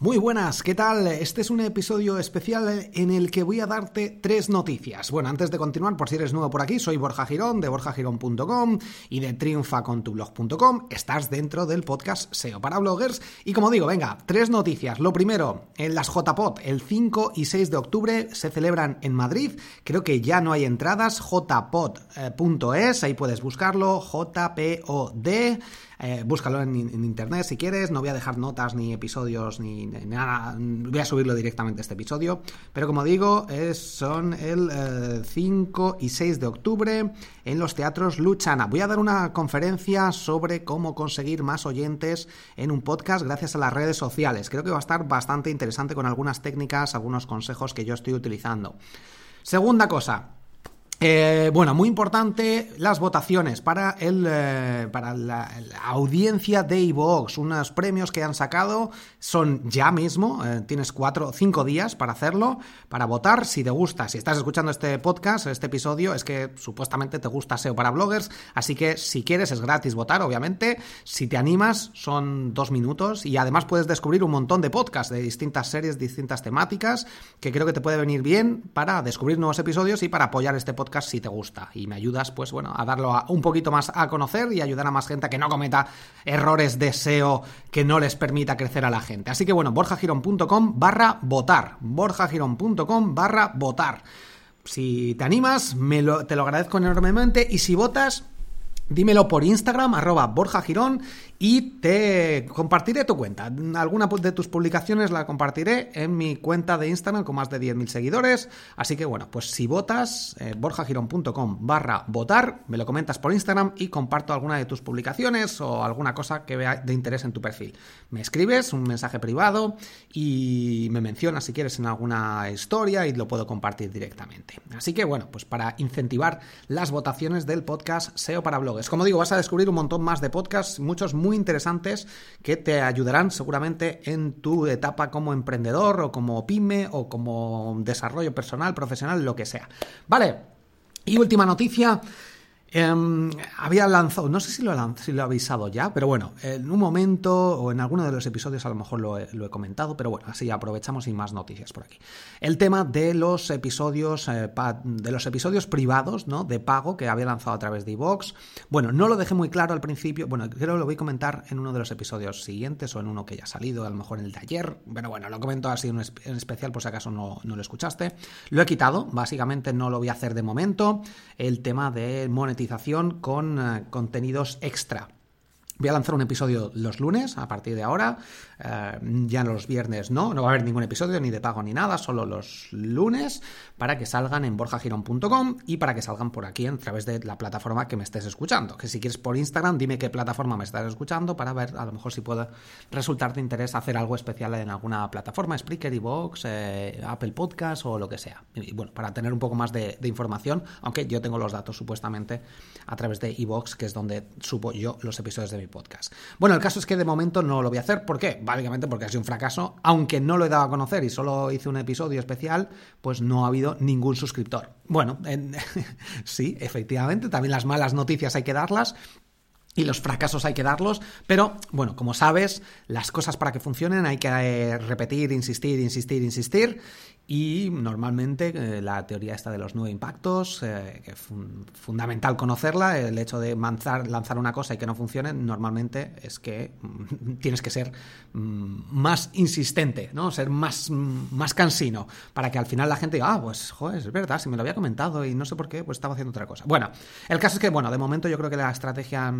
Muy buenas, ¿qué tal? Este es un episodio especial en el que voy a darte tres noticias. Bueno, antes de continuar, por si eres nuevo por aquí, soy Borja Girón de borjagirón.com y de triunfacontublog.com. Estás dentro del podcast SEO para bloggers. Y como digo, venga, tres noticias. Lo primero, en las JPOT, el 5 y 6 de octubre se celebran en Madrid. Creo que ya no hay entradas, jpod.es, ahí puedes buscarlo, JPOD. Eh, búscalo en, internet si quieres. No voy a dejar notas ni episodios ni, nada. Voy a subirlo directamente este episodio. Pero como digo, es, son el 5 eh, y 6 de octubre en los teatros Luchana. Voy a dar una conferencia sobre cómo conseguir más oyentes en un podcast gracias a las redes sociales. Creo que va a estar bastante interesante con algunas técnicas, algunos consejos que yo estoy utilizando. Segunda cosa, eh, bueno, muy importante las votaciones para, el, eh, para la, audiencia de iVoox. Unos premios que han sacado son ya mismo. Eh, tienes cuatro, cinco días para hacerlo, para votar. Si te gusta, si estás escuchando este podcast, este episodio, es que supuestamente te gusta SEO para bloggers. Así que si quieres, es gratis votar, obviamente. Si te animas, son dos minutos. Y además puedes descubrir un montón de podcasts de distintas series, distintas temáticas, que creo que te puede venir bien para descubrir nuevos episodios y para apoyar este podcast si te gusta y me ayudas pues bueno a darlo un poquito más a conocer y ayudar a más gente a que no cometa errores de SEO que no les permita crecer a la gente. Así que bueno, borjagirón.com barra votar, borjagirón.com barra votar. Si te animas, me lo, te lo agradezco enormemente y si votas, Dímelo por Instagram, arroba Borja Girón, y te compartiré tu cuenta. Alguna de tus publicaciones la compartiré en mi cuenta de Instagram con más de 10.000 seguidores. Así que bueno, pues si votas, eh, borjagirón.com barra votar, me lo comentas por Instagram y comparto alguna de tus publicaciones o alguna cosa que vea de interés en tu perfil. Me escribes un mensaje privado y me mencionas si quieres en alguna historia y lo puedo compartir directamente. Así que bueno, pues para incentivar las votaciones del podcast SEO para blogs. Como digo, vas a descubrir un montón más de podcasts, muchos muy interesantes que te ayudarán seguramente en tu etapa como emprendedor o como pyme o como desarrollo personal, profesional, lo que sea. Vale, y última noticia. Em, había lanzado, no sé si lo, he, avisado ya, pero bueno, en un momento o en alguno de los episodios a lo mejor lo he, comentado, pero bueno, así aprovechamos y más noticias por aquí. El tema de los episodios, eh, de los episodios privados, ¿no? De pago que había lanzado a través de iVox. Bueno, no lo dejé muy claro al principio, bueno, creo que lo voy a comentar en uno de los episodios siguientes o en uno que ya ha salido, a lo mejor en el de ayer, pero bueno, lo comento así en especial por si acaso no, no lo escuchaste. Lo he quitado, básicamente no lo voy a hacer de momento. El tema de monetización con eh, contenidos extra. Voy a lanzar un episodio los lunes, a partir de ahora. Eh, ya los viernes no, no va a haber ningún episodio ni de pago ni nada, solo los lunes, para que salgan en borjagirón.com y para que salgan por aquí a través de la plataforma que me estés escuchando. Que si quieres por Instagram, dime qué plataforma me estás escuchando para ver a lo mejor si puede resultar de interés hacer algo especial en alguna plataforma, Spreaker, Evox, eh, Apple Podcast o lo que sea. Y bueno, para tener un poco más de, información, aunque yo tengo los datos supuestamente a través de Evox, que es donde subo yo los episodios de mi podcast. Bueno, el caso es que de momento no lo voy a hacer. ¿Por qué? Básicamente porque ha sido un fracaso. Aunque no lo he dado a conocer y solo hice un episodio especial, pues no ha habido ningún suscriptor. Bueno, sí, efectivamente, también las malas noticias hay que darlas, y los fracasos hay que darlos, pero bueno, como sabes, las cosas para que funcionen hay que eh, repetir, insistir, insistir, insistir y normalmente eh, la teoría esta de los nueve impactos, eh, es fundamental conocerla, el hecho de lanzar, lanzar una cosa y que no funcione, normalmente es que mm, tienes que ser mm, más insistente, ¿no? Ser más, mm, más cansino, para que al final la gente diga, ah, pues joder, es verdad, si me lo había comentado y no sé por qué, pues estaba haciendo otra cosa. Bueno, el caso es que, bueno, de momento yo creo que la estrategia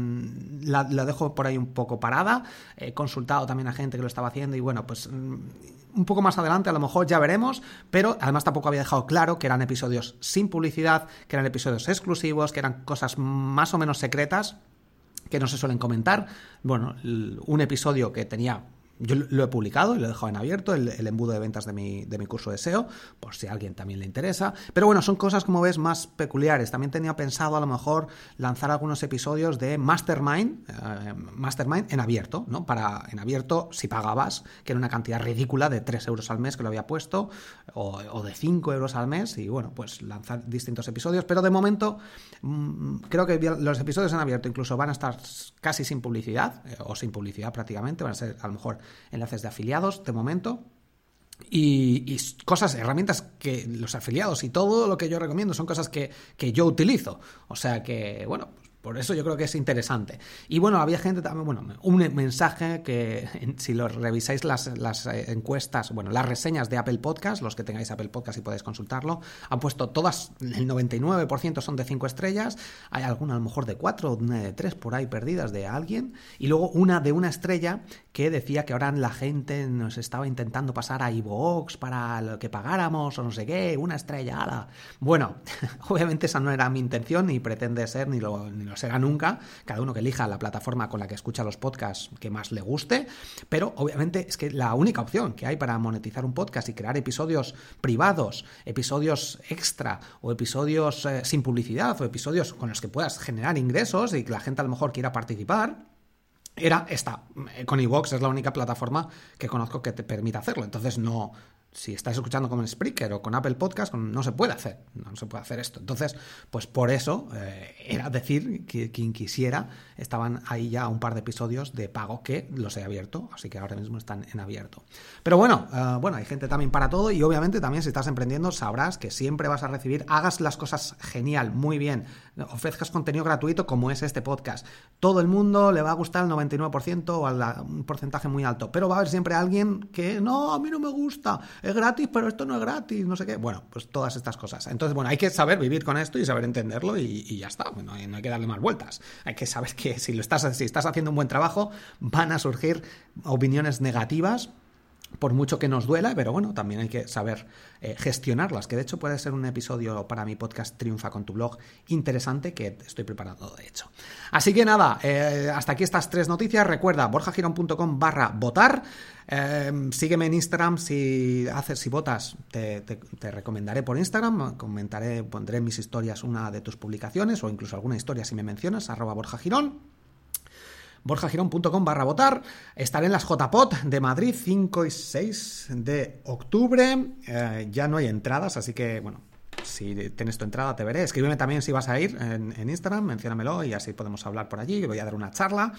la, dejo por ahí un poco parada. He consultado también a gente que lo estaba haciendo y bueno, pues un poco más adelante a lo mejor ya veremos, pero además tampoco había dejado claro que eran episodios sin publicidad, que eran episodios exclusivos, que eran cosas más o menos secretas que no se suelen comentar. Bueno, un episodio que tenía yo lo he publicado y lo he dejado en abierto, el, embudo de ventas de mi, de mi, curso de SEO, por si a alguien también le interesa. Pero bueno, son cosas, como ves, más peculiares. También tenía pensado a lo mejor lanzar algunos episodios de Mastermind, eh, Mastermind en abierto, ¿no? Para en abierto, si pagabas, que era una cantidad ridícula de 3 euros al mes que lo había puesto, o, de 5 euros al mes, y bueno, pues lanzar distintos episodios. Pero de momento, mm, creo que los episodios en abierto incluso van a estar casi sin publicidad, eh, o sin publicidad prácticamente, van a ser a lo mejor enlaces de afiliados de momento. Y, cosas, herramientas que los afiliados y todo lo que yo recomiendo son cosas que, que yo utilizo. O sea que, bueno, por eso yo creo que es interesante. Y bueno, había gente también, bueno, un mensaje que si lo revisáis las, eh, encuestas, bueno, las reseñas de Apple Podcast, los que tengáis Apple Podcast y podéis consultarlo, han puesto todas, el 99% son de 5 estrellas, hay alguna a lo mejor de 4 o de 3 por ahí perdidas de alguien, y luego una de una estrella que decía que ahora la gente nos estaba intentando pasar a iVoox para lo que pagáramos o no sé qué, una estrella, ala. Bueno, obviamente esa no era mi intención, ni pretende ser, ni lo, ni lo será nunca, cada uno que elija la plataforma con la que escucha los podcasts que más le guste, pero obviamente es que la única opción que hay para monetizar un podcast y crear episodios privados, episodios extra o episodios eh, sin publicidad o episodios con los que puedas generar ingresos y que la gente a lo mejor quiera participar, era esta. Con iVox es la única plataforma que conozco que te permite hacerlo. Entonces no, si estás escuchando con Spreaker o con Apple Podcast, no se puede hacer, no se puede hacer esto. Entonces, pues por eso eh, era decir que quien quisiera, estaban ahí ya un par de episodios de pago que los he abierto, así que ahora mismo están en abierto. Pero bueno, eh, bueno, hay gente también para todo y obviamente también si estás emprendiendo sabrás que siempre vas a recibir, hagas las cosas genial, muy bien, ofrezcas contenido gratuito como es este podcast. Todo el mundo le va a gustar el 99% o a un porcentaje muy alto, pero va a haber siempre alguien que no, a mí no me gusta es gratis, pero esto no es gratis, no sé qué. Bueno, pues todas estas cosas. Entonces, bueno, hay que saber vivir con esto y saber entenderlo y, ya está. no hay que darle más vueltas. Hay que saber que si, lo estás, si estás haciendo un buen trabajo, van a surgir opiniones negativas por mucho que nos duela, pero bueno, también hay que saber eh, gestionarlas, que de hecho puede ser un episodio para mi podcast Triunfa con tu blog interesante que estoy preparando de hecho. Así que nada, eh, hasta aquí estas tres noticias. Recuerda, borjagiron.com barra votar. Em, sígueme en Instagram si haces, si votas, te, te, recomendaré por Instagram, comentaré, pondré en mis historias una de tus publicaciones o incluso alguna historia si me mencionas, arroba borjagirón borjagirón.com barra votar. Estaré en las JPOT de Madrid 5 y 6 de octubre. Eh, ya no hay entradas, así que, bueno, si tienes tu entrada te veré. Escríbeme también si vas a ir en, Instagram, menciónamelo y así podemos hablar por allí. Voy a dar una charla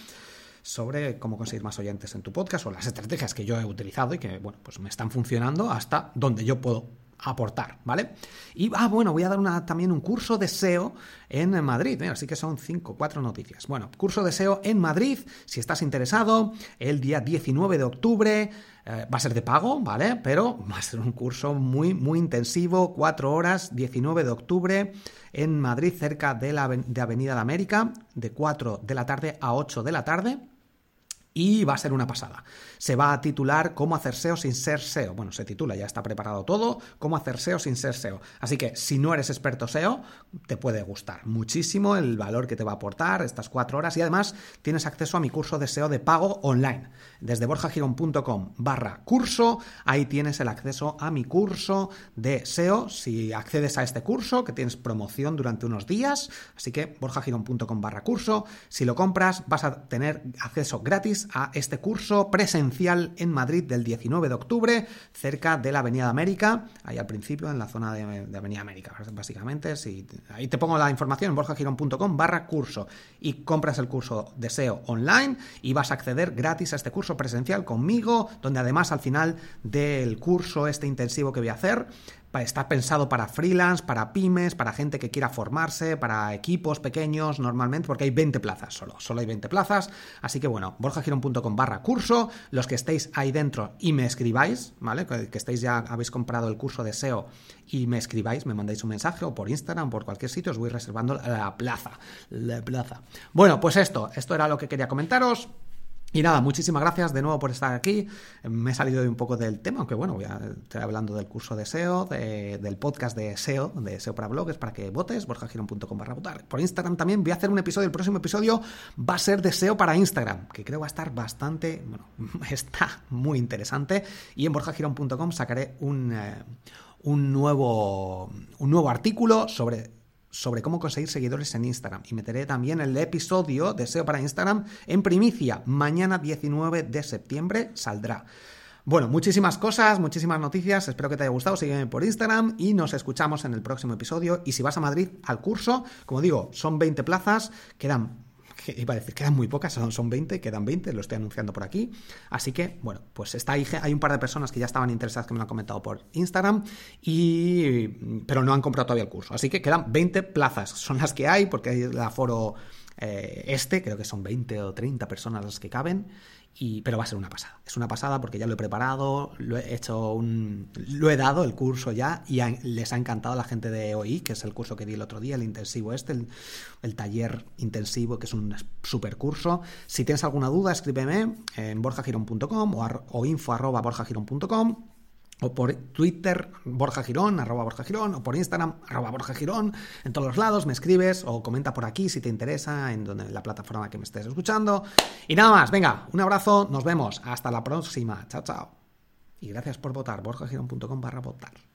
sobre cómo conseguir más oyentes en tu podcast o las estrategias que yo he utilizado y que, bueno, pues me están funcionando hasta donde yo puedo aportar, ¿vale? Y, ah, bueno, voy a dar una, también un curso de SEO en Madrid, ¿eh? así que son cinco, cuatro noticias. Bueno, curso de SEO en Madrid, si estás interesado, el día 19 de octubre, eh, va a ser de pago, ¿vale? Pero va a ser un curso muy, muy intensivo, cuatro horas, 19 de octubre, en Madrid, cerca de la de Avenida de América, de 4 de la tarde a 8 de la tarde. Y va a ser una pasada. Se va a titular Cómo hacer SEO sin ser SEO. Bueno, se titula, ya está preparado todo, Cómo hacer SEO sin ser SEO. Así que si no eres experto SEO, te puede gustar muchísimo el valor que te va a aportar estas cuatro horas y además tienes acceso a mi curso de SEO de pago online. Desde borjagirón.com barra curso, ahí tienes el acceso a mi curso de SEO. Si accedes a este curso, que tienes promoción durante unos días, así que borjagirón.com barra curso, si lo compras vas a tener acceso gratis a este curso presencial en Madrid del 19 de octubre, cerca de la Avenida América, ahí al principio, en la zona de, Avenida América, básicamente. Si, ahí te pongo la información en borjagirón.com barra curso y compras el curso de SEO online y vas a acceder gratis a este curso presencial conmigo, donde además al final del curso este intensivo que voy a hacer, está pensado para freelance, para pymes, para gente que quiera formarse, para equipos pequeños normalmente, porque hay 20 plazas solo, solo hay 20 plazas. Así que bueno, borjagirón.com barra curso, los que estéis ahí dentro y me escribáis, ¿vale? Que estéis ya, habéis comprado el curso de SEO y me escribáis, me mandáis un mensaje o por Instagram, por cualquier sitio, os voy reservando la plaza, la plaza. Bueno, pues esto, esto era lo que quería comentaros. Y nada, muchísimas gracias de nuevo por estar aquí. Me he salido de un poco del tema, aunque bueno, voy a estar hablando del curso de SEO, del podcast de SEO, de SEO para blogs, para que votes, borjagirón.com barra votar. Por Instagram también voy a hacer un episodio, el próximo episodio va a ser de SEO para Instagram, que creo va a estar bastante, bueno, está muy interesante. Y en borjagirón.com sacaré un, eh, un, nuevo, un nuevo artículo sobre sobre cómo conseguir seguidores en Instagram. Y meteré también el episodio de SEO para Instagram en primicia. Mañana 19 de septiembre saldrá. Bueno, muchísimas cosas, muchísimas noticias. Espero que te haya gustado. Sígueme por Instagram y nos escuchamos en el próximo episodio. Y si vas a Madrid al curso, como digo, son 20 plazas, quedan iba a decir, quedan muy pocas, son, son 20, quedan 20, lo estoy anunciando por aquí. Así que, bueno, pues está ahí, hay un par de personas que ya estaban interesadas que me lo han comentado por Instagram, y, pero no han comprado todavía el curso. Así que quedan 20 plazas, son las que hay, porque hay el aforo eh, este, creo que son 20 o 30 personas las que caben, y, pero va a ser una pasada. Es una pasada porque ya lo he preparado, lo he hecho un, lo he dado el curso ya y les ha encantado a la gente de OI, que es el curso que di el otro día, el intensivo este, el, taller intensivo, que es un super curso. Si tienes alguna duda, escríbeme en borjagirón.com o, o info arroba borjagirón.com o por Twitter, Borja Girón, arroba Borja Girón, o por Instagram, arroba Borja Girón, en todos los lados me escribes o comenta por aquí si te interesa, en, donde, la plataforma que me estés escuchando. Y nada más, venga, un abrazo, nos vemos, hasta la próxima, chao, chao. Y gracias por votar, borjagirón.com barra votar.